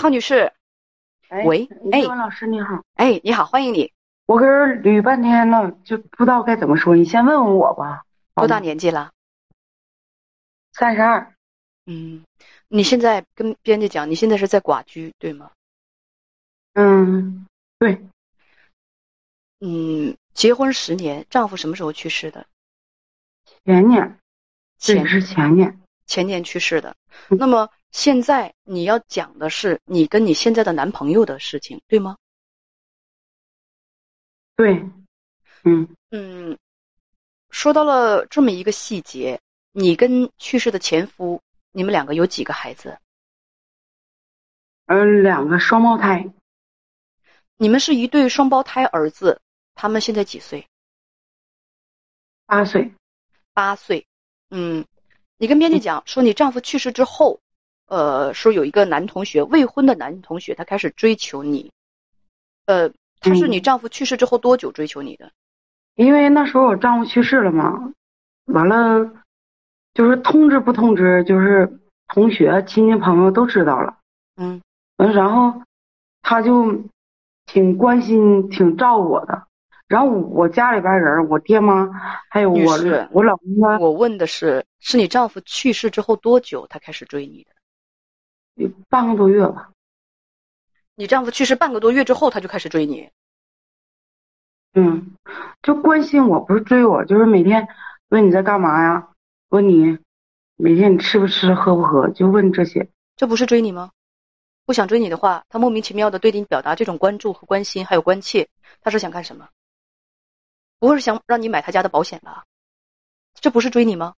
好，女士。喂，哎，老师你好。哎，你好，欢迎你。我跟人捋半天了，就不知道该怎么说。你先问问我吧。多大年纪了？三十二。嗯，你现在跟编辑讲，你现在是在寡居，对吗？嗯，对。嗯，结婚十年，丈夫什么时候去世的？前年。前是前年。前年去世的。那么。现在你要讲的是你跟你现在的男朋友的事情，对吗？对，嗯嗯，说到了这么一个细节，你跟去世的前夫，你们两个有几个孩子？嗯，两个双胞胎。你们是一对双胞胎儿子，他们现在几岁？八岁。八岁。嗯，你跟编辑讲说，你丈夫去世之后。呃，说有一个男同学，未婚的男同学，他开始追求你。呃，他是你丈夫去世之后多久追求你的？因为那时候我丈夫去世了嘛，完了，就是通知不通知，就是同学、亲戚、朋友都知道了。嗯，完然后他就挺关心、挺照顾我的。然后我家里边人，我爹妈还有我我老公。我问的是，是你丈夫去世之后多久他开始追你的？半个多月吧，你丈夫去世半个多月之后，他就开始追你。嗯，就关心我，不是追我，就是每天问你在干嘛呀？问你每天你吃不吃，喝不喝，就问这些。这不是追你吗？不想追你的话，他莫名其妙的对你表达这种关注和关心，还有关切，他是想干什么？不会是想让你买他家的保险吧？这不是追你吗？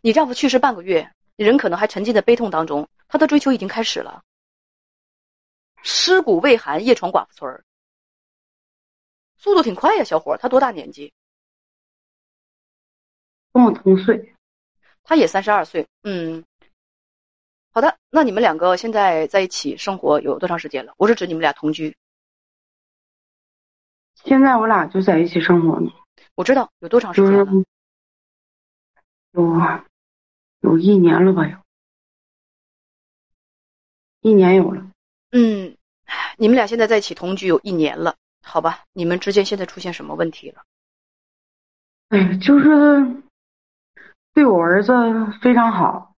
你丈夫去世半个月。人可能还沉浸在悲痛当中，他的追求已经开始了。尸骨未寒夜闯寡妇村儿，速度挺快呀，小伙他多大年纪？跟我同岁，他也三十二岁。嗯，好的，那你们两个现在在一起生活有多长时间了？我是指你们俩同居。现在我俩就在一起生活呢。我知道有多长时间了？有。有一年了吧？有，一年有了。嗯，你们俩现在在一起同居有一年了，好吧？你们之间现在出现什么问题了？哎，就是对我儿子非常好，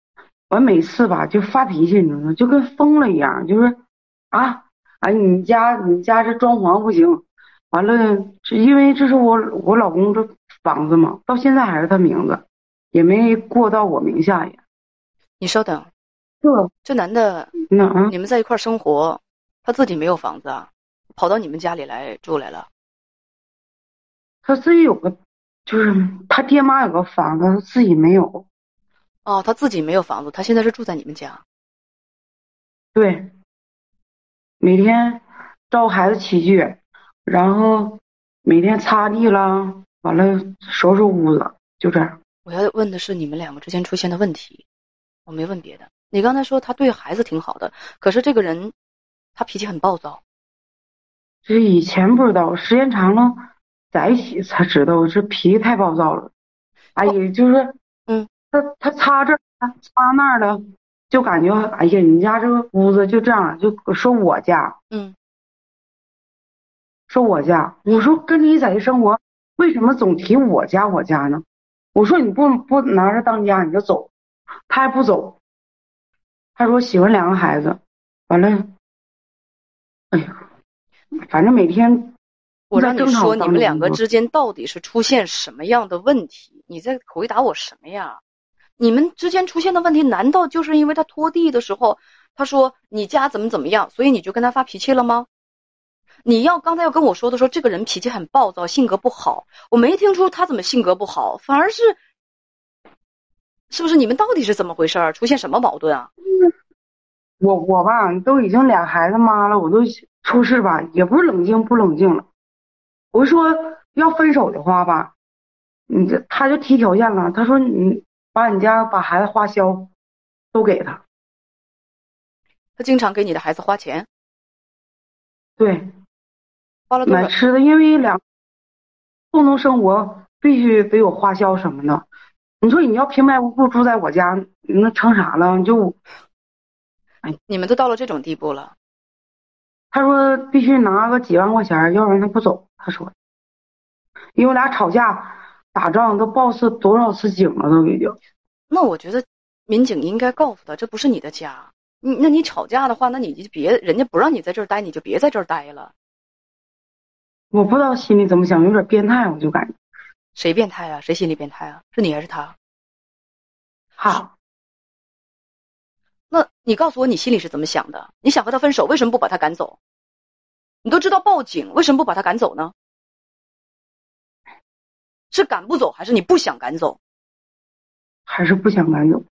我每次吧就发脾气，你知道吗？就跟疯了一样，就是啊，啊，你家你家这装潢不行，完了是因为这是我我老公这房子嘛，到现在还是他名字。也没过到我名下呀。你稍等，这这男的，那你们在一块儿生活，他自己没有房子啊，跑到你们家里来住来了。他自己有个，就是他爹妈有个房子，他自己没有。哦，他自己没有房子，他现在是住在你们家。对，每天照顾孩子起居，然后每天擦地啦，完了收拾屋子，就这样。我要问的是你们两个之间出现的问题，我没问别的。你刚才说他对孩子挺好的，可是这个人他脾气很暴躁。这以前不知道，时间长了在一起才知道，这脾气太暴躁了。哎呀，就是嗯，他他擦这擦那儿的，就感觉哎呀，你家这个屋子就这样，就说我家，嗯，说我家。我说跟你在一生活，为什么总提我家我家呢？我说你不不拿着当家你就走，他还不走。他说喜欢两个孩子，完了，哎呀，反正每天我让你说你们两个之间到底是出现什么样的问题？你在回答我什么呀？你们之间出现的问题，难道就是因为他拖地的时候，他说你家怎么怎么样，所以你就跟他发脾气了吗？你要刚才要跟我说的说这个人脾气很暴躁，性格不好。我没听出他怎么性格不好，反而是是不是？你们到底是怎么回事儿？出现什么矛盾啊？我我吧，都已经俩孩子妈了，我都出事吧，也不是冷静不冷静了。我说要分手的话吧，你这他就提条件了，他说你把你家把孩子花销都给他。他经常给你的孩子花钱，对，花了多少？买吃的，因为两共同生活必须得有花销什么的。你说你要平白无故住在我家，那成啥了？就哎你们都到了这种地步了，他说必须拿个几万块钱，要不然他不走。他说，因为我俩吵架打仗都报次多少次警了，都已经。那我觉得民警应该告诉他，这不是你的家。你那你吵架的话，那你就别人家不让你在这儿待，你就别在这儿待了。我不知道心里怎么想，有点变态，我就感觉。谁变态啊？谁心理变态啊？是你还是他？好，那你告诉我，你心里是怎么想的？你想和他分手，为什么不把他赶走？你都知道报警，为什么不把他赶走呢？是赶不走，还是你不想赶走？还是不想赶走？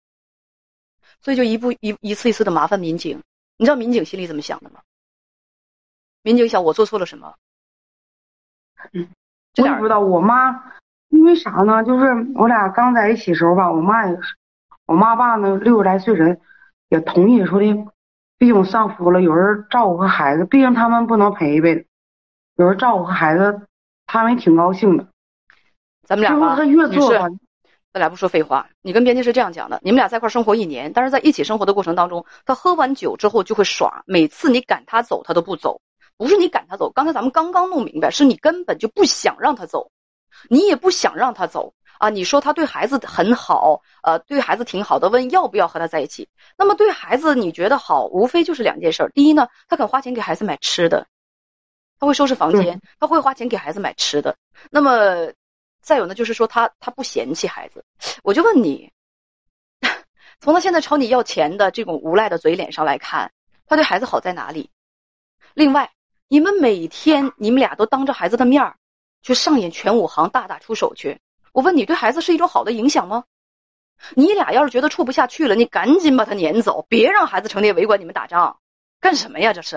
所以就一步一一次一次的麻烦民警。你知道民警心里怎么想的吗？民警想，我做错了什么？嗯，我也不知道。我妈因为啥呢？就是我俩刚在一起时候吧，我妈也是，我妈爸呢六十来岁人也同意说的，毕竟我丧夫了，有人照顾和孩子，毕竟他们不能陪一辈子，有人照顾和孩子，他们也挺高兴的。咱们俩吧，他越做吧。咱俩不说废话，你跟编辑是这样讲的：你们俩在一块生活一年，但是在一起生活的过程当中，他喝完酒之后就会耍，每次你赶他走，他都不走。不是你赶他走，刚才咱们刚刚弄明白，是你根本就不想让他走，你也不想让他走啊！你说他对孩子很好，呃，对孩子挺好的，问要不要和他在一起。那么对孩子你觉得好，无非就是两件事：第一呢，他肯花钱给孩子买吃的，他会收拾房间，他会花钱给孩子买吃的。那么。再有呢，就是说他他不嫌弃孩子，我就问你，从他现在朝你要钱的这种无赖的嘴脸上来看，他对孩子好在哪里？另外，你们每天你们俩都当着孩子的面儿去上演全武行，大打出手去，我问你，对孩子是一种好的影响吗？你俩要是觉得处不下去了，你赶紧把他撵走，别让孩子成天围观你们打仗，干什么呀？这是，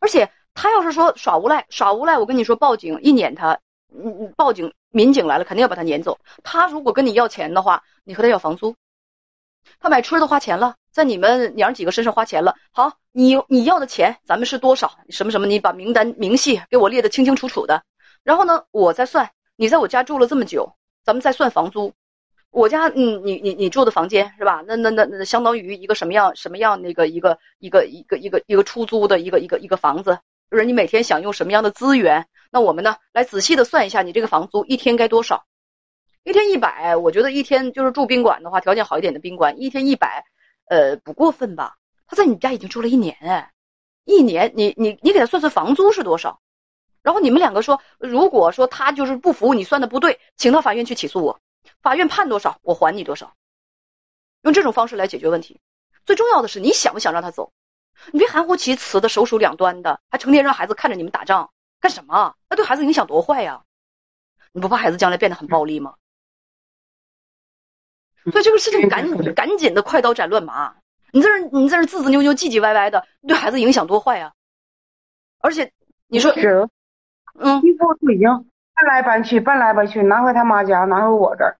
而且。他要是说耍无赖，耍无赖，我跟你说，报警一撵他，嗯嗯，报警，民警来了，肯定要把他撵走。他如果跟你要钱的话，你和他要房租，他买吃的花钱了，在你们娘几个身上花钱了。好，你你要的钱，咱们是多少？什么什么？你把名单明细给我列的清清楚楚的。然后呢，我再算，你在我家住了这么久，咱们再算房租。我家，嗯，你你你住的房间是吧？那那那那相当于一个什么样什么样那个一个一个一个一个一个出租的一个一个一个房子。就是你每天享用什么样的资源？那我们呢，来仔细的算一下，你这个房租一天该多少？一天一百，我觉得一天就是住宾馆的话，条件好一点的宾馆，一天一百，呃，不过分吧？他在你家已经住了一年，哎，一年，你你你给他算算房租是多少？然后你们两个说，如果说他就是不服，你算的不对，请到法院去起诉我，法院判多少，我还你多少，用这种方式来解决问题。最重要的是，你想不想让他走？你别含糊其辞的，首鼠两端的，还成天让孩子看着你们打仗，干什么？那对孩子影响多坏呀！你不怕孩子将来变得很暴力吗？所以这个事情赶紧赶紧的快刀斩乱麻！你在这你在这是字字扭扭唧唧歪歪的，对孩子影响多坏呀！而且你说，嗯，衣服都已经搬来搬去，搬来搬去，拿回他妈家，拿回我这儿。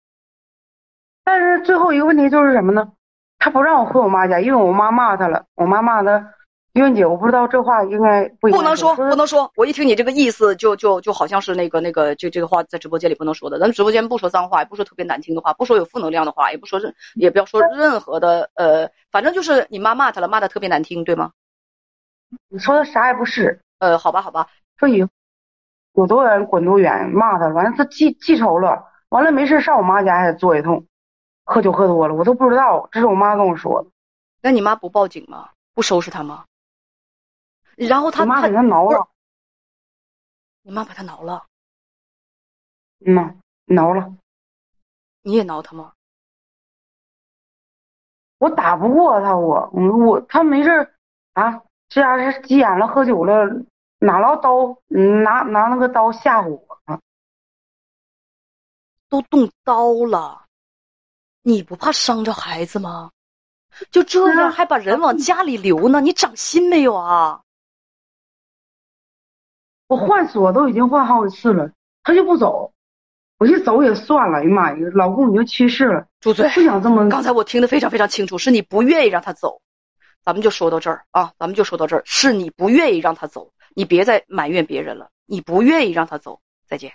但是最后一个问题就是什么呢？他不让我回我妈家，因为我妈骂他了。我妈骂他，英姐，我不知道这话应该不不能说，不能说。我一听你这个意思，就就就好像是那个那个，就这个话在直播间里不能说的。咱们直播间不说脏话，也不说特别难听的话，不说有负能量的话，也不说任，也不要说任何的呃，反正就是你妈骂他了，骂的特别难听，对吗？你说的啥也不是。呃，好吧，好吧，说以有多远滚多远，骂他，完了他记记仇了，完了没事上我妈家还坐一通。喝酒喝多了，我都不知道，这是我妈跟我说的。那你妈不报警吗？不收拾他吗？然后他妈给他挠了。你妈把他挠了。嗯呐，挠了。你也挠他吗？我打不过他，我我他没事啊，这家是急眼了，喝酒了，拿了刀，拿拿那个刀吓唬我。都动刀了，你不怕伤着孩子吗？就这样还把人往家里留呢？你长心没有啊？我换锁都已经换好几次了，他就不走，我就走也算了。哎呀妈呀，老公你就去世了，住嘴！不想这么。刚才我听得非常非常清楚，是你不愿意让他走，咱们就说到这儿啊，咱们就说到这儿，是你不愿意让他走，你别再埋怨别人了，你不愿意让他走，再见。